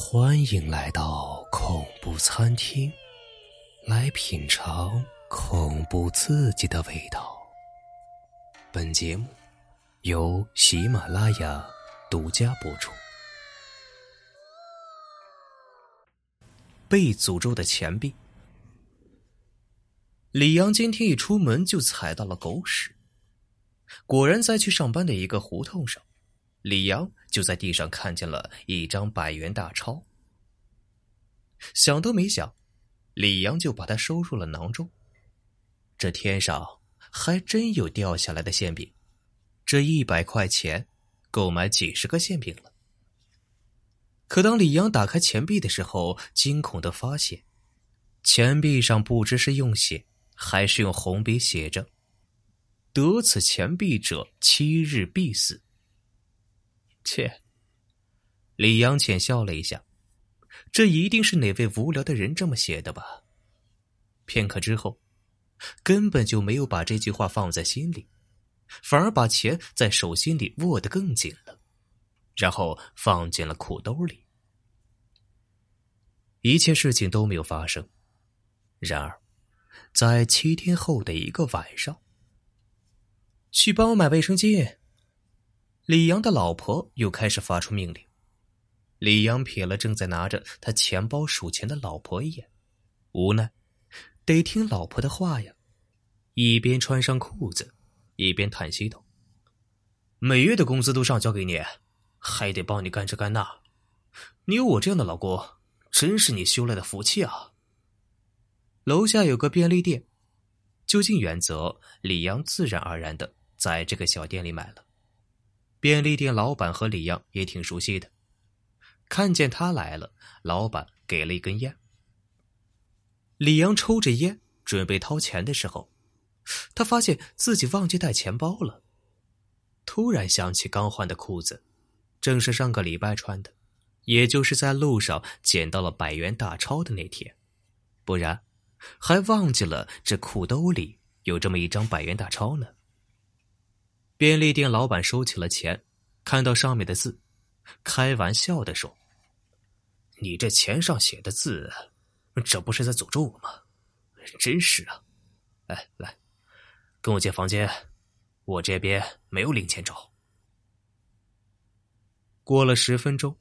欢迎来到恐怖餐厅，来品尝恐怖刺激的味道。本节目由喜马拉雅独家播出。被诅咒的钱币。李阳今天一出门就踩到了狗屎，果然在去上班的一个胡同上，李阳就在地上看见了一张百元大钞。想都没想，李阳就把它收入了囊中。这天上还真有掉下来的馅饼，这一百块钱够买几十个馅饼了。可当李阳打开钱币的时候，惊恐的发现，钱币上不知是用血还是用红笔写着：“得此钱币者，七日必死。”切！李阳浅笑了一下，这一定是哪位无聊的人这么写的吧？片刻之后，根本就没有把这句话放在心里，反而把钱在手心里握得更紧了。然后放进了裤兜里，一切事情都没有发生。然而，在七天后的一个晚上，去帮我买卫生巾。李阳的老婆又开始发出命令。李阳瞥了正在拿着他钱包数钱的老婆一眼，无奈，得听老婆的话呀。一边穿上裤子，一边叹息道：“每月的工资都上交给你。”还得帮你干这干那，你有我这样的老公，真是你修来的福气啊！楼下有个便利店，就近原则，李阳自然而然的在这个小店里买了。便利店老板和李阳也挺熟悉的，看见他来了，老板给了一根烟。李阳抽着烟，准备掏钱的时候，他发现自己忘记带钱包了，突然想起刚换的裤子。正是上个礼拜穿的，也就是在路上捡到了百元大钞的那天，不然还忘记了这裤兜里有这么一张百元大钞呢。便利店老板收起了钱，看到上面的字，开玩笑的说：“你这钱上写的字，这不是在诅咒我吗？真是啊！哎，来，跟我借房间，我这边没有零钱找。”过了十分钟，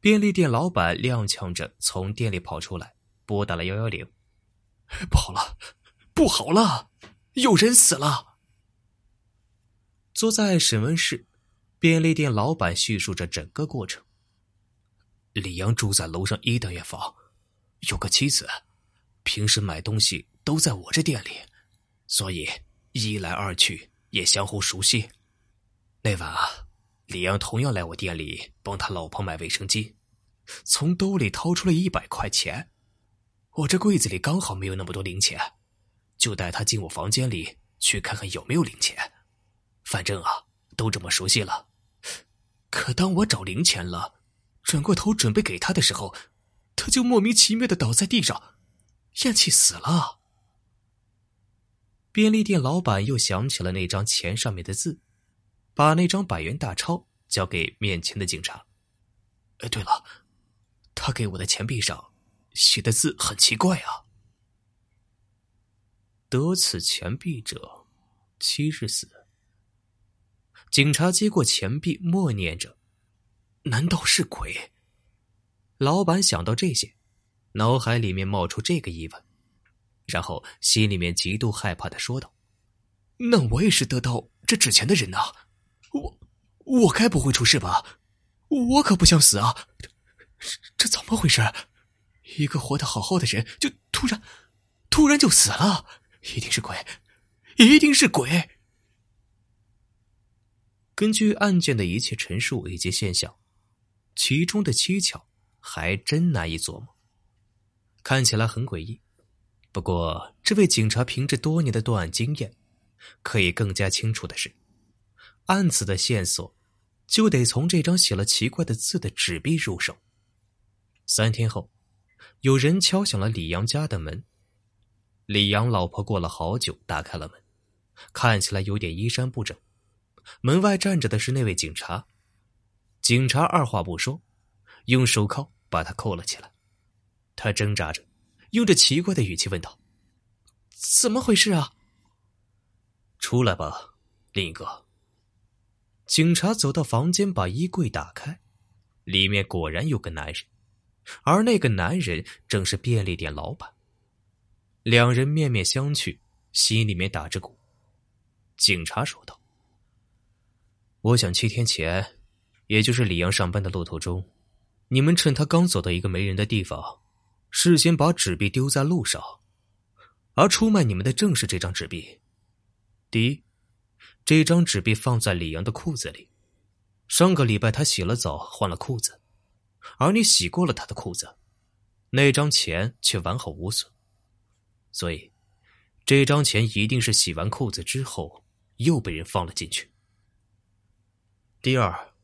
便利店老板踉跄着从店里跑出来，拨打了幺幺零。不好了，不好了，有人死了！坐在审问室，便利店老板叙述着整个过程。李阳住在楼上一单元房，有个妻子，平时买东西都在我这店里，所以一来二去也相互熟悉。那晚啊。李阳同样来我店里帮他老婆买卫生巾，从兜里掏出了一百块钱。我这柜子里刚好没有那么多零钱，就带他进我房间里去看看有没有零钱。反正啊，都这么熟悉了。可当我找零钱了，转过头准备给他的时候，他就莫名其妙的倒在地上，咽气死了。便利店老板又想起了那张钱上面的字。把那张百元大钞交给面前的警察。哎，对了，他给我的钱币上写的字很奇怪啊。得此钱币者，七日死。警察接过钱币，默念着：“难道是鬼？”老板想到这些，脑海里面冒出这个疑问，然后心里面极度害怕的说道：“那我也是得到这纸钱的人呐。”我我该不会出事吧？我可不想死啊！这这怎么回事？一个活得好好的人，就突然突然就死了，一定是鬼，一定是鬼。根据案件的一切陈述以及现象，其中的蹊跷还真难以琢磨，看起来很诡异。不过，这位警察凭着多年的断案经验，可以更加清楚的是。案子的线索，就得从这张写了奇怪的字的纸币入手。三天后，有人敲响了李阳家的门。李阳老婆过了好久打开了门，看起来有点衣衫不整。门外站着的是那位警察。警察二话不说，用手铐把他扣了起来。他挣扎着，用着奇怪的语气问道：“怎么回事啊？”出来吧，另一个。警察走到房间，把衣柜打开，里面果然有个男人，而那个男人正是便利店老板。两人面面相觑，心里面打着鼓。警察说道：“我想七天前，也就是李阳上班的路途中，你们趁他刚走到一个没人的地方，事先把纸币丢在路上，而出卖你们的正是这张纸币。第一。”这张纸币放在李阳的裤子里，上个礼拜他洗了澡换了裤子，而你洗过了他的裤子，那张钱却完好无损，所以这张钱一定是洗完裤子之后又被人放了进去。第二，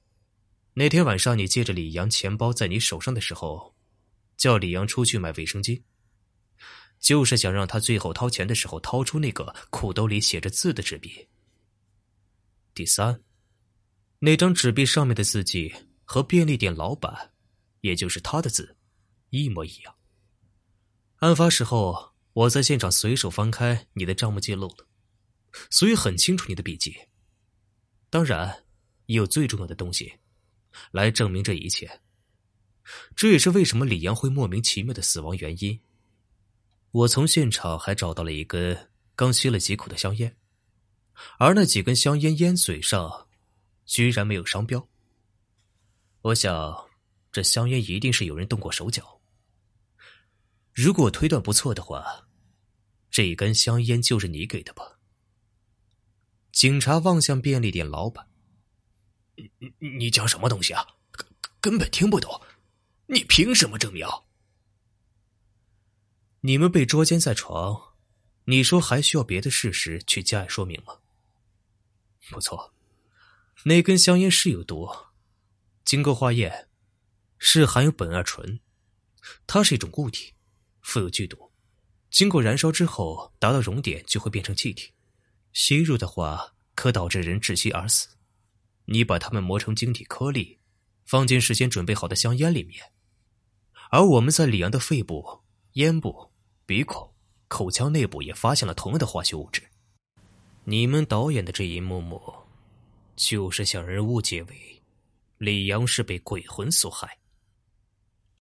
那天晚上你借着李阳钱包在你手上的时候，叫李阳出去买卫生巾，就是想让他最后掏钱的时候掏出那个裤兜里写着字的纸币。第三，那张纸币上面的字迹和便利店老板，也就是他的字，一模一样。案发时候，我在现场随手翻开你的账目记录了，所以很清楚你的笔迹。当然，也有最重要的东西，来证明这一切。这也是为什么李阳会莫名其妙的死亡原因。我从现场还找到了一根刚吸了几口的香烟。而那几根香烟烟嘴上，居然没有商标。我想，这香烟一定是有人动过手脚。如果推断不错的话，这一根香烟就是你给的吧？警察望向便利店老板：“你你讲什么东西啊？根根本听不懂。你凭什么证明？你们被捉奸在床，你说还需要别的事实去加以说明吗？”不错，那根香烟是有毒，经过化验，是含有苯二醇，它是一种固体，富有剧毒，经过燃烧之后达到熔点就会变成气体，吸入的话可导致人窒息而死。你把它们磨成晶体颗粒，放进事先准备好的香烟里面，而我们在李阳的肺部、咽部、鼻孔、口腔内部也发现了同样的化学物质。你们导演的这一幕幕，就是想人误解为李阳是被鬼魂所害。